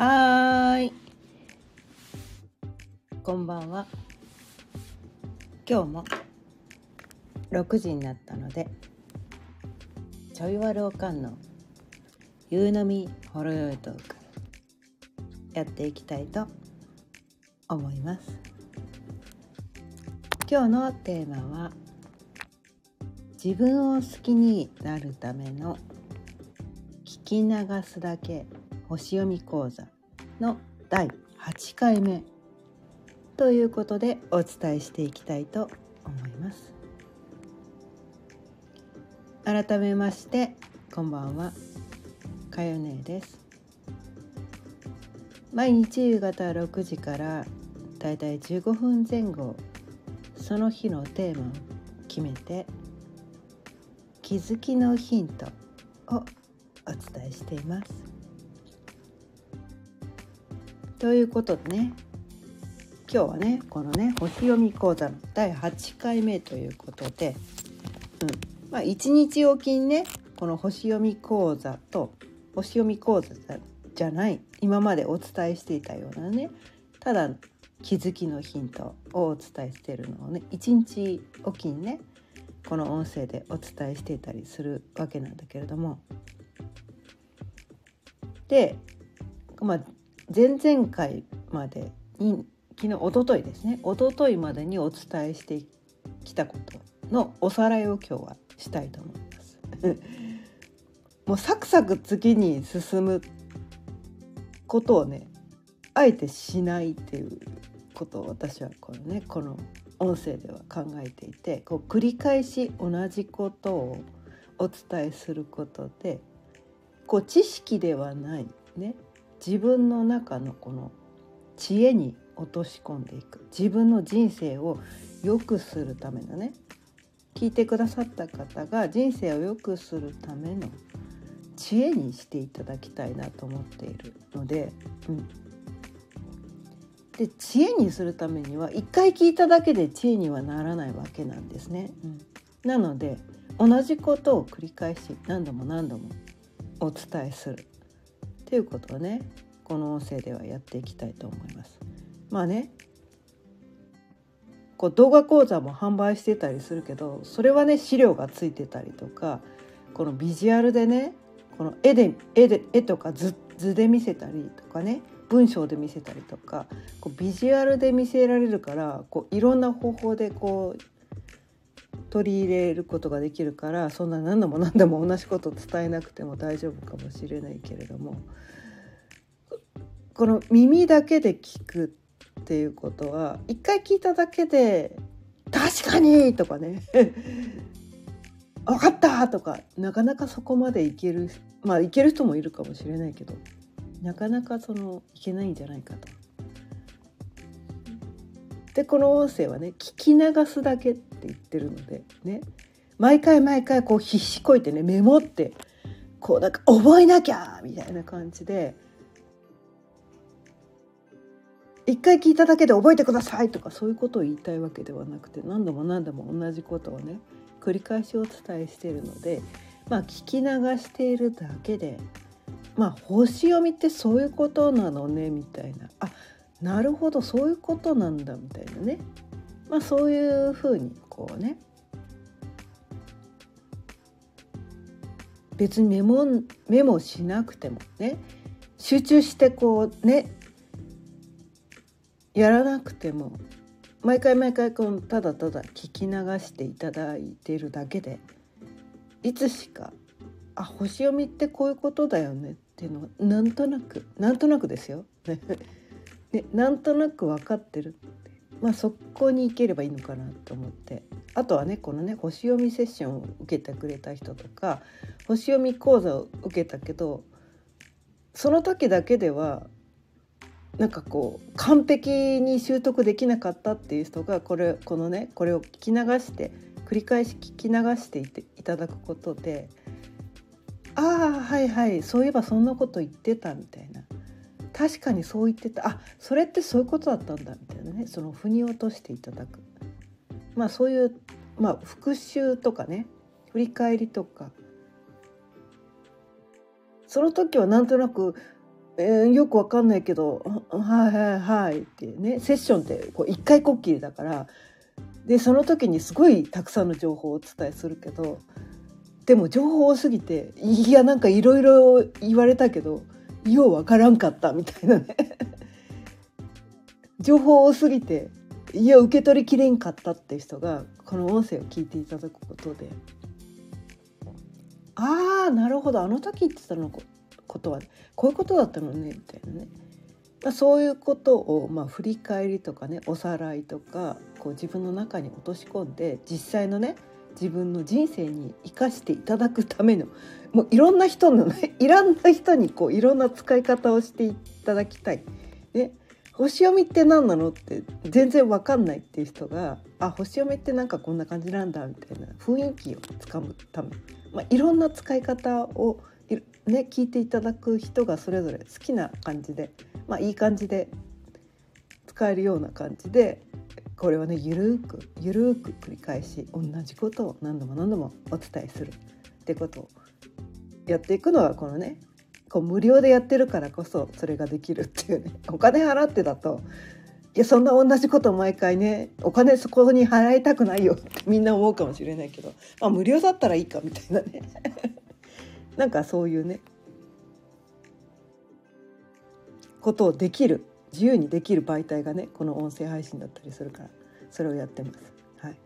はーい。こんばんは。今日も6時になったので、ちょいわるおかんの夕飲みほろよいトークやっていきたいと思います。今日のテーマは自分を好きになるための聞き流すだけ星読み講座の第8回目ということでお伝えしていきたいと思います。改めましてこんばんは。かよねです。毎日夕方6時からだいたい15分前後その日のテーマを決めて気づきのヒントをお伝えしています。ということでね今日はねこのね星読み講座の第8回目ということで、うん。まあ、1日おきにねこの星読み講座と星読み講座じゃない今までお伝えしていたようなねただ気づきのヒントをお伝えしてるのをね1日おきにねこの音声でお伝えしていたりするわけなんだけれども。でまあ前々回までに昨日おとといですねおとといまでにお伝えしてきたことのおさらいを今日はしたいと思います。もうサクサク次に進むことをねあえてしないっていうことを私はこのねこの音声では考えていてこう繰り返し同じことをお伝えすることでこう知識ではないね自分の中のこの知恵に落とし込んでいく。自分の人生を良くするためのね。聞いてくださった方が人生を良くするための知恵にしていただきたいなと思っているので、うん、で知恵にするためには一回聞いただけで知恵にはならないわけなんですね。うん、なので同じことを繰り返し何度も何度もお伝えするっていうことをねこの音声ではやっていきたいと思います。まあねこう動画講座も販売してたりするけどそれはね資料がついてたりとかこのビジュアルでねこの絵で絵で絵とか図図で見せたりとかね文章で見せたりとかこうビジュアルで見せられるからこういろんな方法でこう取り入れることができるからそんな何度も何度も同じこと伝えなくても大丈夫かもしれないけれどもこの耳だけで聞くっていうことは一回聞いただけで「確かに!」とかね「分かった!」とかなかなかそこまでいけるまあいける人もいるかもしれないけどなかなかそのいけないんじゃないかと。でこの音声はね聞き流すだけって言ってるのでね。毎回毎回こう必死こいてねメモってこうなんか覚えなきゃみたいな感じで一回聞いただけで覚えてくださいとかそういうことを言いたいわけではなくて何度も何度も同じことをね繰り返しお伝えしているのでまあ聞き流しているだけでまあ星読みってそういうことなのねみたいな。あなるほどそういうことなんだみたいなね。まあそういうふうにこうね。別にメモメモしなくてもね。集中してこうね。やらなくても。毎回毎回このただただ聞き流していただいてるだけで。いつしかあ星読みってこういうことだよねっていうのがなんとなくなんとなくですよ。ね、なんとなく分かってる。まあそこに行ければいいのかなと思って。あとはねこのね星読みセッションを受けてくれた人とか星読み講座を受けたけどその時だけではなんかこう完璧に習得できなかったっていう人がこれこのねこれを聞き流して繰り返し聞き流していていただくことでああはいはいそういえばそんなこと言ってたみたいな。確かにそう言ってた。あそれってそういうことだったんだみたいなね。その腑に落としていただく。まあそういう、まあ、復習とかね。振り返りとか。その時はなんとなくえー、よくわかんないけど「はいはいはい」ってね。セッションってこう一回こっきりだから。でその時にすごいたくさんの情報をお伝えするけどでも情報多すぎていやなんかいろいろ言われたけどようわからんかったみたいなね。情報多すぎていや受け取りきれんかったっていう人がこの音声を聞いていただくことで。ああなるほど。あの時言ってたのことはこういうことだったのねみたいなね、まあ、そういうことをまあ振り返りとかねおさらいとかこう自分の中に落とし込んで実際のね自分の人生に生かしていただくためのもういろんな人のね いろんな人にこういろんな使い方をしていただきたい。ね、星読みって何なのって全然わかんないっていう人があ星読みってなんかこんな感じなんだみたいな雰囲気をつかむため、まあ、いろんな使い方をね、聞いていただく人がそれぞれ好きな感じで、まあ、いい感じで使えるような感じでこれはねゆるくゆるく繰り返し同じことを何度も何度もお伝えするってことをやっていくのがこのねこう無料でやってるからこそそれができるっていうねお金払ってだといやそんな同じこと毎回ねお金そこに払いたくないよって みんな思うかもしれないけど、まあ、無料だったらいいかみたいなね なんかそういうねことをできる自由にできる媒体がねこの音声配信だったりするからそれをやってます。はい、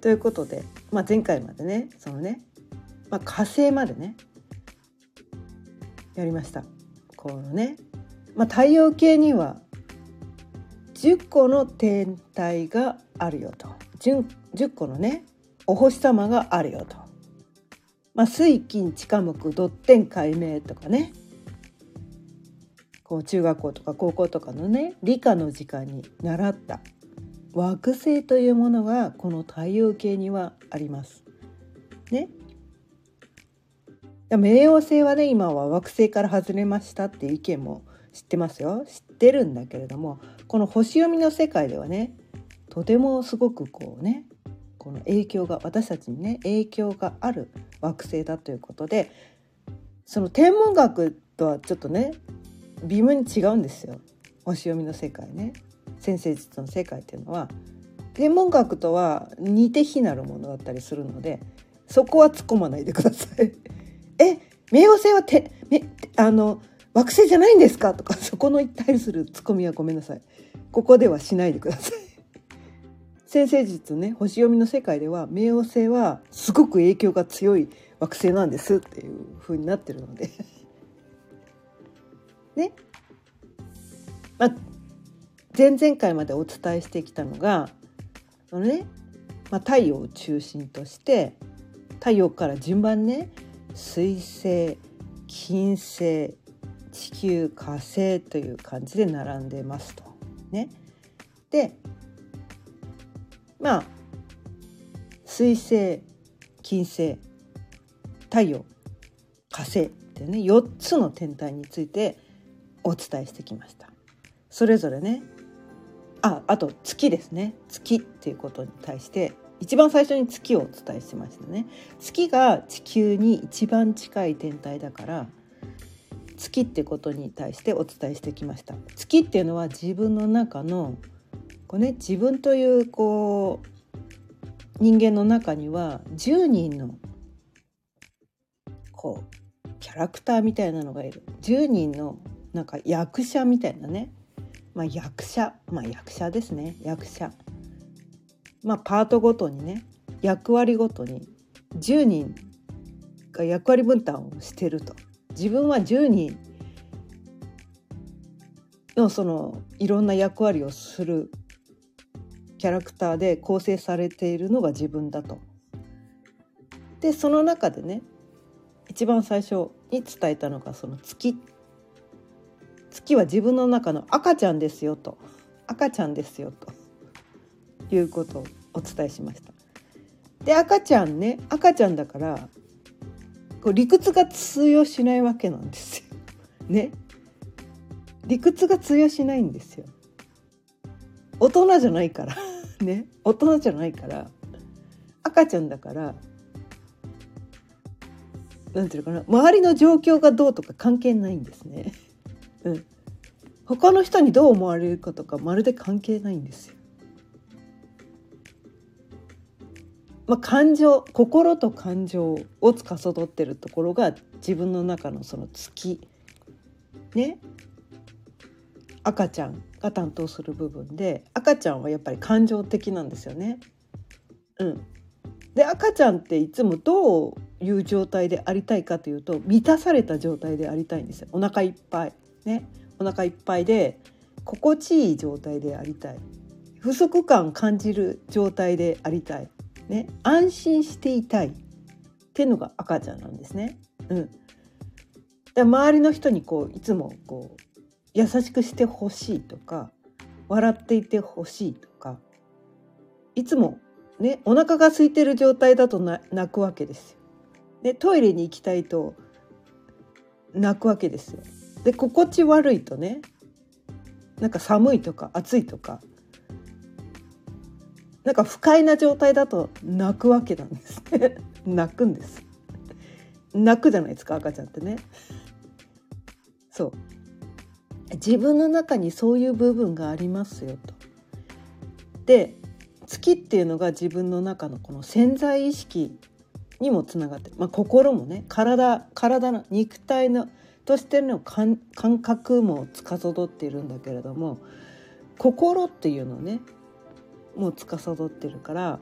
ということで、まあ、前回までねそのね、まあ、火星までねやりました。このね、まあ、太陽系には10個の天体があるよと 10, 10個のねお星様があるよと。まあ、水金地下木ドッテン解明とかねこう中学校とか高校とかのね理科の時間に習った惑星というものがこの太陽系にはあります。ね。冥王星はね今は惑星から外れましたっていう意見も知ってますよ。知ってるんだけれどもこの星読みの世界ではねとてもすごくこうねこの影響が私たちにね影響がある惑星だということでその天文学とはちょっとね微妙に違うんですよ。星読みの世界ね。先生術の世界っていうのは。天文学とは似て非なるものだったりするのでそこは突っ込まないでください。え冥王星はてめあの惑星じゃないんですか？とか そこの対するツッコミはごめんなさい。ここではしないでください。先生術ね星読みの世界では冥王星はすごく影響が強い惑星なんですっていう風になってるので ね、まあ、前々回までお伝えしてきたのがそのね、まあ、太陽を中心として太陽から順番ね水星金星地球火星という感じで並んでますと。ね、でまあ水星金星太陽火星ってね4つの天体についてお伝えしてきました。それぞれね。ああと月ですね。月っていうことに対して一番最初に月をお伝えしましたね。月が地球に一番近い天体だから月ってことに対してお伝えしてきました。月っていうのは自分の中のこう、ね、自分というこう人間の中には10人のこうキャラクターみたいなのがいる。10人のなんか役者みたいなね、まあ、役者。まあ役者ですね。役者。まあパートごとにね役割ごとに10人が役割分担をしてると。自分は10人のそのいろんな役割をするキャラクターで構成されているのが自分だと。でその中でね一番最初に伝えたのがその月。月は自分の中の赤ちゃんですよと。赤ちゃんですよと。いうことをお伝えしました。で赤ちゃんね赤ちゃんだからこう理屈が通用しないわけなんですよ。ね理屈が通用しないんですよ。大人じゃないから ね大人じゃないから赤ちゃんだからなんていうのかな周りの状況がどうとか関係ないんですね。うん、他の人にどう思われるかとかまるで関係ないんですよ。まあ、感情心と感情を司ってるところが自分の中のその月。ね。赤ちゃんが担当する部分で赤ちゃんはやっぱり感情的なんですよね。うん、で赤ちゃんっていつもどういう状態でありたいかというと満たされた状態でありたいんですよ。お腹いっぱい。ね。お腹いっぱいで心地いい状態でありたい。不足感感じる状態でありたい、ね、安心していたいっていうのが赤ちゃんなんですね。うん、で周りの人にこういつもこう優しくしてほしいとか笑っていてほしいとかいつもねお腹が空いてる状態だと泣くわけですよ。でトイレに行きたいと泣くわけですよ。で心地悪いとねなんか寒いとか暑いとかなんか不快な状態だと泣くわけなんですね。泣くんです。泣くじゃないですか赤ちゃんってね。そう。自分の中にそういう部分がありますよと。で月っていうのが自分の中のこの潜在意識にもつながってる、まあ、心もね体体の肉体のとしての感覚も司っているんだけれども心っていうのねもう司ってるから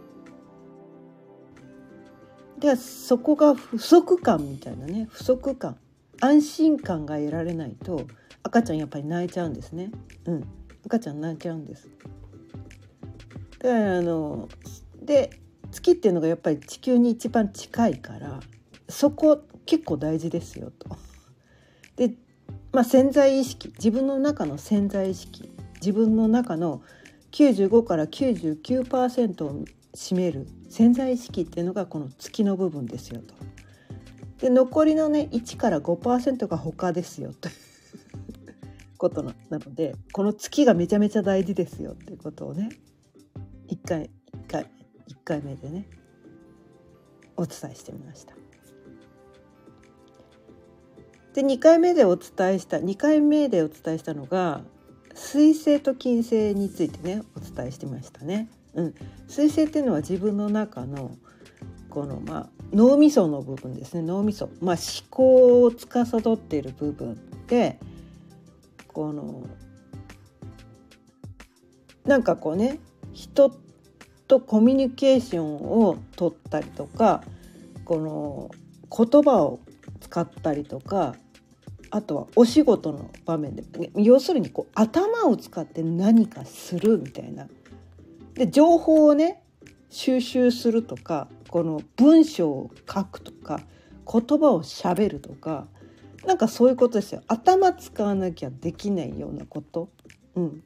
でそこが不足感みたいなね不足感安心感が得られないと赤ちゃんやっぱり泣いちゃうんですね。うん、赤ちゃん泣いちゃうんです。であので月っていうのがやっぱり地球に一番近いからそこ結構大事ですよと。で、まあ、潜在意識自分の中の潜在意識自分の中の95から99%を占める潜在意識っていうのがこの月の部分ですよと。で残りのね1から5%が他ですよという ことなのでこの月がめちゃめちゃ大事ですよっていうことをね1回1回1回目でねお伝えしてみました。で2回目でお伝えした2回目でお伝えしたのが水星と金星についてねお伝えしてましたね。うん、水星っていうのは自分の中のこのまあ脳みその部分ですね。脳みそ、まあ、思考を司っている部分でこのなんかこうね人とコミュニケーションを取ったりとかこの言葉を使ったりとかあとはお仕事の場面で要するにこう頭を使って何かするみたいな。で情報をね収集するとかこの文章を書くとか言葉をしゃべるとかなんかそういうことですよ。頭使わなきゃできないようなこと、うん、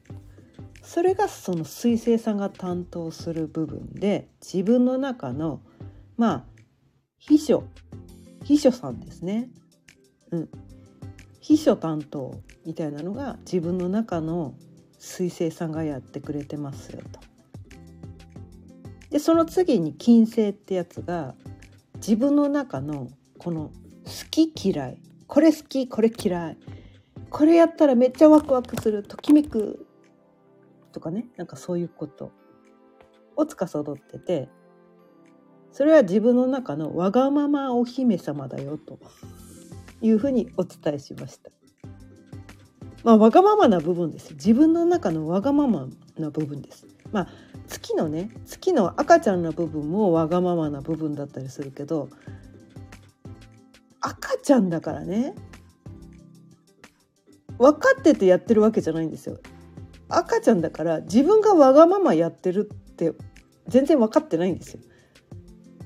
それがその水星さんが担当する部分で自分の中のまあ秘書。秘書さんですね、うん、秘書担当みたいなのが自分の中の水星さんがやってくれてますよと。でその次に金星ってやつが自分の中のこの好き嫌い。これ好きこれ嫌い。これやったらめっちゃワクワクするときめくとかね。なんかそういうことを司ってて。それは自分の中のわがままお姫様だよと。いうふうにお伝えしました。まあ、わがままな部分です。自分の中のわがままな部分です。まあ月のね月の赤ちゃんの部分もわがままな部分だったりするけど赤ちゃんだからね分かっててやってるわけじゃないんですよ。赤ちゃんだから自分がわがままやってるって全然分かってないんですよ。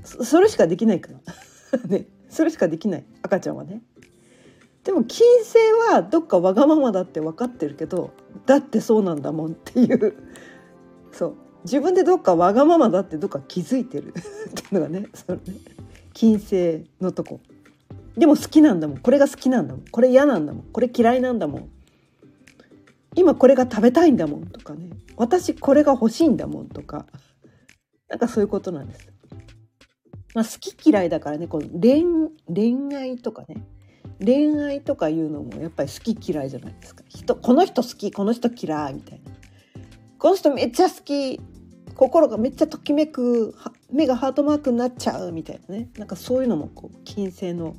それしかできないから。ね。それしかできない。赤ちゃんはね。でも金星はどっかわがままだって分かってるけどだってそうなんだもんっていう。そう。自分でどっかわがままだってどっか気づいてる。っていうのがねそね。金星のとこ。でも好きなんだもん。これが好きなんだもん。これ嫌なんだもん。これ嫌いなんだもん。今これが食べたいんだもん。とかね。私これが欲しいんだもんとか。なんかそういうことなんです。まあ、好き嫌いだからねこの恋愛とかね。恋愛とかいうのもやっぱり好き嫌いじゃないですか。人この人好きこの人嫌いみたいな。この人めっちゃ好き心がめっちゃときめく目がハートマークになっちゃうみたいなね。なんかそういうのもこう金星の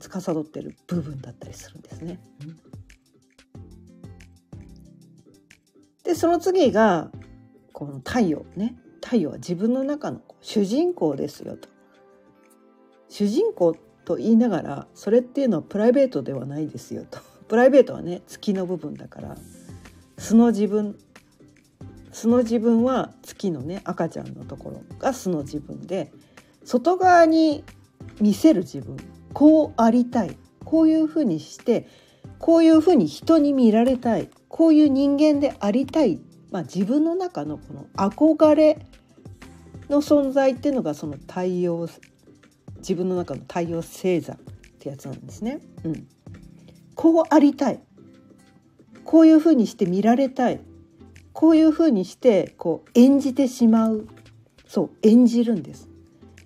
司ってる部分だったりするんですね。でその次がこの太陽ね。太陽は自分の中の主人公ですよと。主人公と言いながらそれっていうのはプライベートではないですよと。プライベートはね月の部分だから。素の自分。素の自分は月のね赤ちゃんのところが素の自分で外側に見せる自分。こうありたい。こういうふうにしてこういうふうに人に見られたい。こういう人間でありたい、まあ、自分の中のこの憧れの存在っていうのがその太陽自分の中の太陽星座ってやつなんですね。うん、こうありたい。こういうふうにして見られたい。こういうふうにしてこう演じてしまう。そう演じるんです。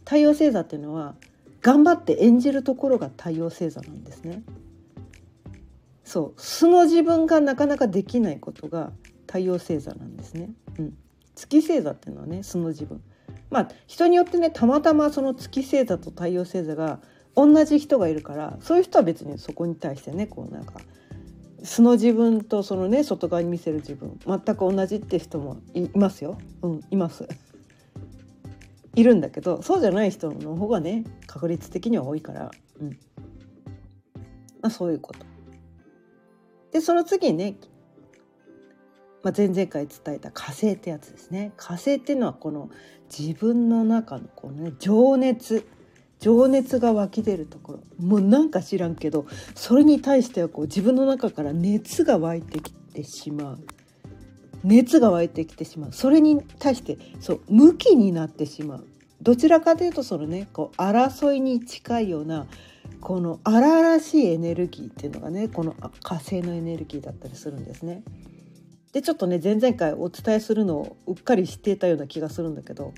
太陽星座っていうのは頑張って演じるところが太陽星座なんですね。そう。素の自分がなかなかできないことが太陽星座なんですね、うん、月星座っていうのはね素の自分。まあ人によってねたまたまその月星座と太陽星座が同じ人がいるからそういう人は別にそこに対してねこうなんか素の自分とそのね外側に見せる自分全く同じって人もいますよ。うんいます。いるんだけどそうじゃない人の方がね確率的には多いから、うんまあ、そういうこと。でその次ね、まあ、前々回伝えた火星ってやつですね。火星っていうのはこの自分の中のこのね情熱。情熱が湧き出るところ。もうなんか知らんけどそれに対してはこう自分の中から熱が湧いてきてしまう。熱が湧いてきてしまう。それに対してそう向きになってしまう。どちらかというとそのねこう争いに近いようなこの荒々しいエネルギーっていうのがねこの火星のエネルギーだったりするんですね。でちょっとね前々回お伝えするのをうっかり知っていたような気がするんだけど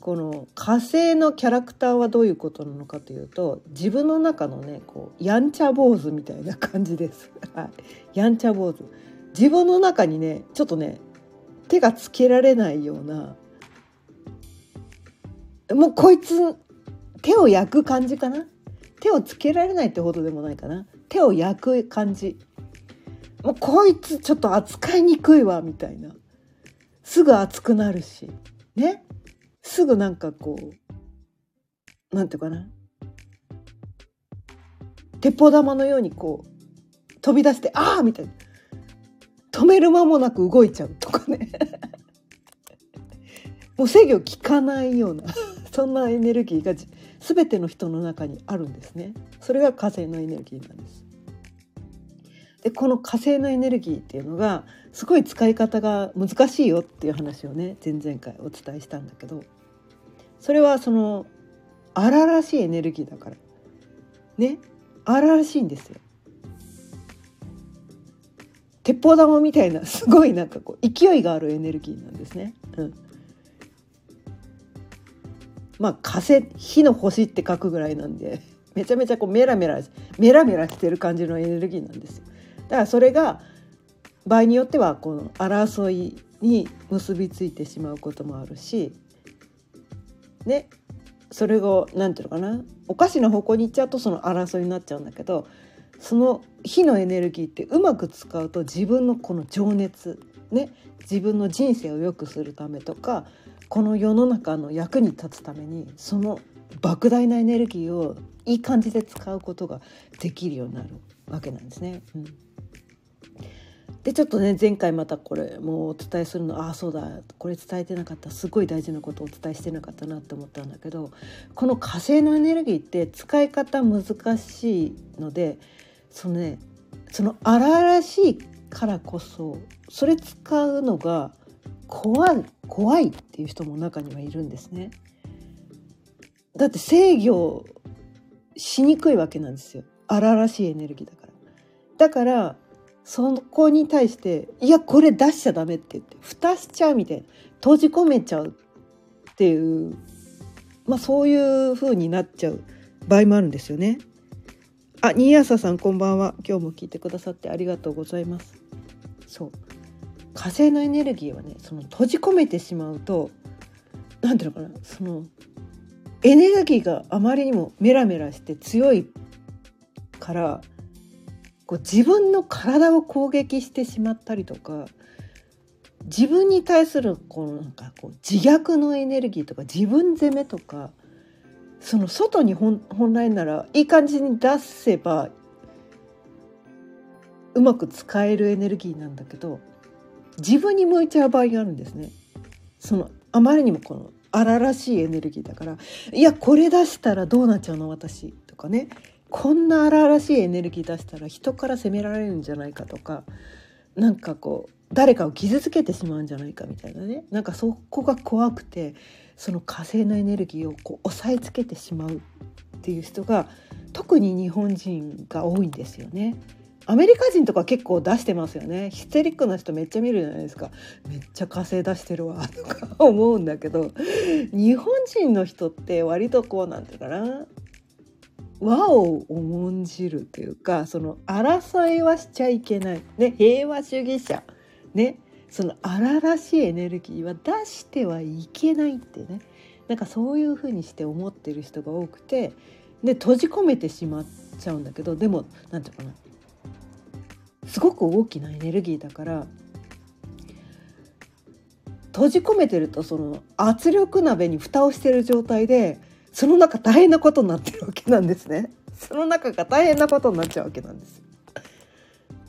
この火星のキャラクターはどういうことなのかというと自分の中のねこうやんちゃ坊主みたいな感じです。やんちゃ坊主。自分の中にねちょっとね手がつけられないようなもうこいつ手を焼く感じかな？手をつけられないってほどでもないかな？手を焼く感じ。もうこいつちょっと扱いにくいわみたいな。すぐ熱くなるし。ね。すぐなんかこうなんていうかな。鉄砲玉のようにこう飛び出して「ああ!」みたいな。止める間もなく動いちゃうとかね。もう制御効かないような そんなエネルギーが全ての人の中にあるんですね。それが火星のエネルギーなんです。でこの火星のエネルギーっていうのがすごい使い方が難しいよっていう話をね前々回お伝えしたんだけどそれはその荒々しいエネルギーだからね？荒々しいんですよ。鉄砲玉みたいなすごいなんかこう勢いがあるエネルギーなんですね。うん、まあ火星火の星って書くぐらいなんでめちゃめちゃこうメラメラメラメラしてる感じのエネルギーなんですよ。だからそれが場合によってはこの争いに結びついてしまうこともあるしねそれを何て言うのかなおかしな方向に行っちゃうとその争いになっちゃうんだけどその火のエネルギーってうまく使うと自分のこの情熱ね自分の人生を良くするためとかこの世の中の役に立つためにその莫大なエネルギーをいい感じで使うことができるようになるわけなんですね。うんでちょっとね前回またこれもうお伝えするのああそうだこれ伝えてなかったすごい大事なことをお伝えしてなかったなって思ったんだけどこの火星のエネルギーって使い方難しいのでそのねその荒々しいからこそそれ使うのが怖い怖いっていう人も中にはいるんですね。だって制御しにくいわけなんですよ荒々しいエネルギーだから。だからそこに対して「いやこれ出しちゃダメ」って言って蓋しちゃうみたいな閉じ込めちゃうっていうまあそういう風になっちゃう場合もあるんですよね。あ、新朝さんこんばんは。今日も聞いてくださってありがとうございます。そう。火星のエネルギーはね、その閉じ込めてしまうと、なんていうのかな、そのエネルギーがあまりにもメラメラして強いからこう自分の体を攻撃してしまったりとか自分に対するこうなんかこう自虐のエネルギーとか自分責めとかその外に本来ならいい感じに出せばうまく使えるエネルギーなんだけど自分に向いちゃう場合があるんですね。そのあまりにもこの荒々しいエネルギーだからいやこれ出したらどうなっちゃうの私とかねこんな荒々しいエネルギー出したら人から責められるんじゃないかとかなんかこう誰かを傷つけてしまうんじゃないかみたいなね。なんかそこが怖くてその火星のエネルギーをこう押さえつけてしまうっていう人が特に日本人が多いんですよね。アメリカ人とか結構出してますよね。ヒステリックな人めっちゃ見るじゃないですか。めっちゃ火星出してるわとか思うんだけど日本人の人って割とこうなんていうかな。和を重んじるというかその争いはしちゃいけない、ね、平和主義者。ねその荒々しいエネルギーは出してはいけないってね。なんかそういうふうにして思ってる人が多くてで閉じ込めてしまっちゃうんだけどでも何て言うかな。すごく大きなエネルギーだから閉じ込めてるとその圧力鍋に蓋をしてる状態でその中大変なことになってるわけなんですね。その中が大変なことになっちゃうわけなんです。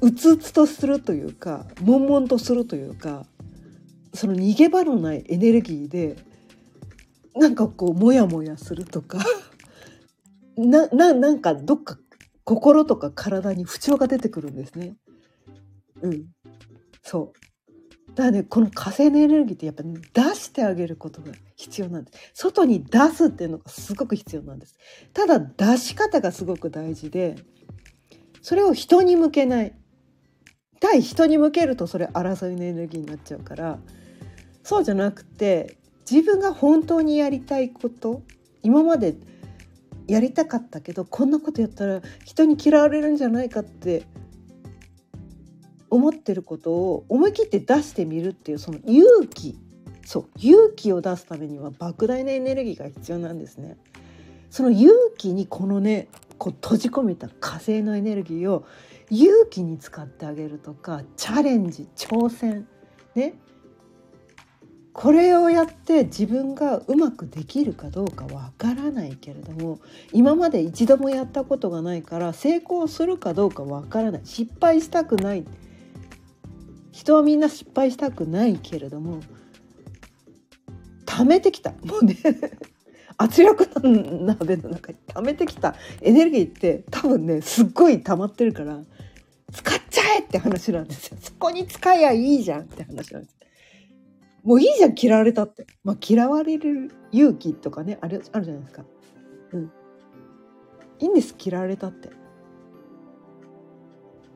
うつうつとするというか悶々とするというかその逃げ場のないエネルギーでなんかこうモヤモヤするとか なななんかどっか心とか体に不調が出てくるんですね。うん。そう。だね、この火星のエネルギーってやっぱ、ね、出してあげることが必要なんです。外に出すっていうのがすごく必要なんです。ただ出し方がすごく大事で、それを人に向けない。対人に向けるとそれ争いのエネルギーになっちゃうから、そうじゃなくて、自分が本当にやりたいこと、今までやりたかったけどこんなことやったら人に嫌われるんじゃないかって思ってることを思い切って出してみるっていうその勇気。そう勇気を出すためには莫大なエネルギーが必要なんですね。その勇気にこのねこう閉じ込めた火星のエネルギーを勇気に使ってあげるとかチャレンジ挑戦ね。これをやって自分がうまくできるかどうかわからないけれども今まで一度もやったことがないから成功するかどうかわからない。失敗したくない。人はみんな失敗したくないけれども貯めてきたもうね 圧力鍋の中に溜めてきたエネルギーって多分ねすっごい溜まってるから使っちゃえって話なんですよそこに使えばいいじゃんって話なんですもういいじゃん、嫌われたって。まあ、嫌われる勇気とかね、ある、あるじゃないですか。うん。いいんです、嫌われたって。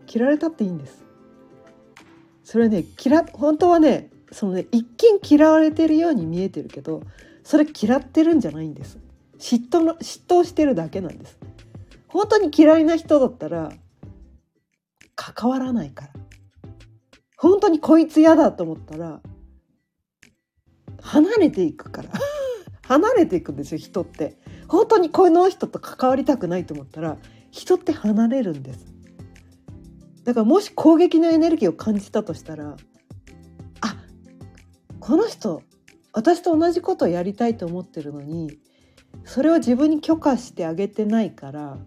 嫌われたっていいんです。それね、嫌、本当はね、そのね、一見嫌われてるように見えてるけど、それ嫌ってるんじゃないんです。嫉妬の、嫉妬してるだけなんです。本当に嫌いな人だったら、関わらないから。本当にこいつ嫌だと思ったら、離れていくから 離れていくんですよ人って本当にこの人と関わりたくないと思ったら人って離れるんですだからもし攻撃のエネルギーを感じたとしたらあこの人私と同じことをやりたいと思ってるのにそれを自分に許可してあげてないから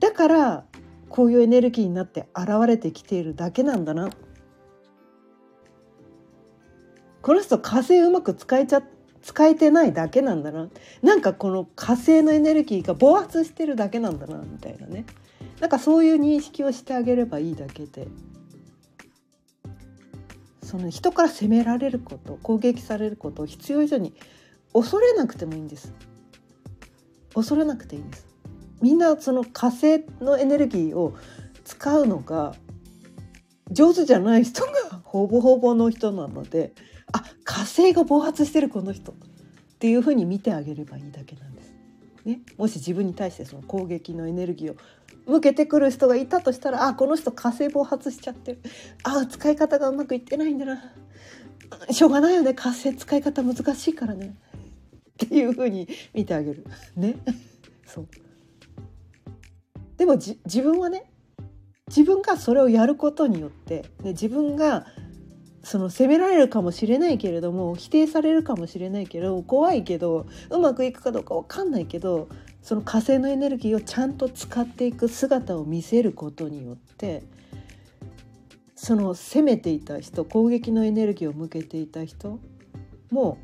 だからこういうエネルギーになって現れてきているだけなんだな。この人火星うまく使えちゃっ使えてないだけなんだな。なんかこの火星のエネルギーが暴発してるだけなんだなみたいなね。なんかそういう認識をしてあげればいいだけで。その人から責められること攻撃されることを必要以上に恐れなくてもいいんです。恐れなくていいんです。みんなその火星のエネルギーを使うのが上手じゃない人がほぼほぼの人なので火星が暴発してるこの人。っていうふうに見てあげればいいだけなんです。ね、もし自分に対してその攻撃のエネルギーを向けてくる人がいたとしたらあこの人火星暴発しちゃってる。あ使い方がうまくいってないんだな。しょうがないよね。火星使い方難しいからね。っていう風に見てあげる。ね。そう。でも自分はね自分がそれをやることによって、ね、自分がその責められるかもしれないけれども否定されるかもしれないけど怖いけどうまくいくかどうか分かんないけどその火星のエネルギーをちゃんと使っていく姿を見せることによってその攻めていた人攻撃のエネルギーを向けていた人も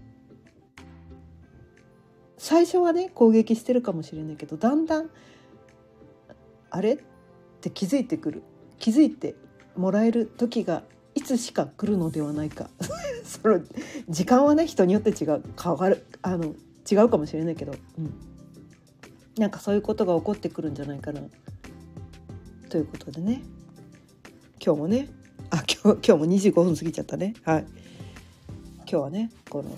最初はね攻撃してるかもしれないけどだんだんあれ？って気づいてくる。気づいてもらえる時がつしか来るのではないか。その時間はね人によって違う。変わるあの違うかもしれないけど、うん、なんかそういうことが起こってくるんじゃないかな。ということでね。今日もね。あ今日今日も25分過ぎちゃったね。はい。今日はねこの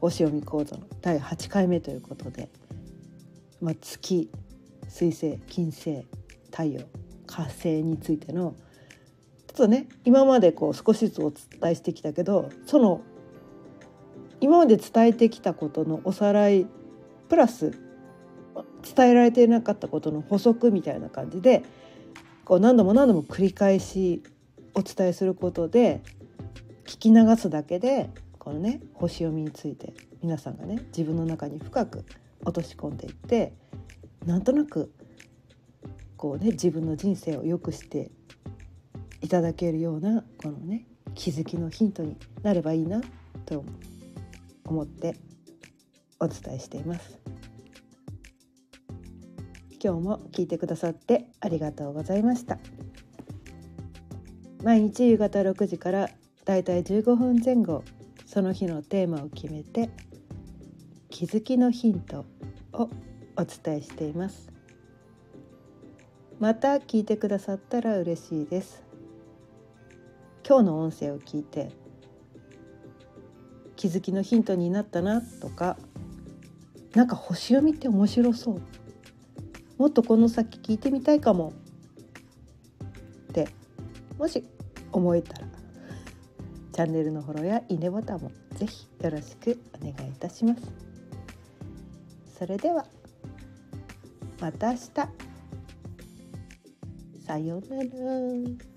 星読み講座の第8回目ということで、まあ、月水星金星太陽火星についてのちょっとね今までこう少しずつお伝えしてきたけどその今まで伝えてきたことのおさらいプラス伝えられていなかったことの補足みたいな感じでこう何度も何度も繰り返しお伝えすることで聞き流すだけでこのね星読みについて皆さんがね自分の中に深く落とし込んでいってなんとなくこうね自分の人生を良くしていただけるようなこのね気づきのヒントになればいいなと思ってお伝えしています。今日も聞いてくださってありがとうございました。毎日夕方6時からだいたい15分前後その日のテーマを決めて気づきのヒントをお伝えしていますまた聞いてくださったら嬉しいです今日の音声を聞いて気づきのヒントになったなとかなんか星読みって面白そう。もっとこの先聞いてみたいかも。ってもし思えたらチャンネルのフォローやいいねボタンもぜひよろしくお願いいたします。それではまた明日。さようなら。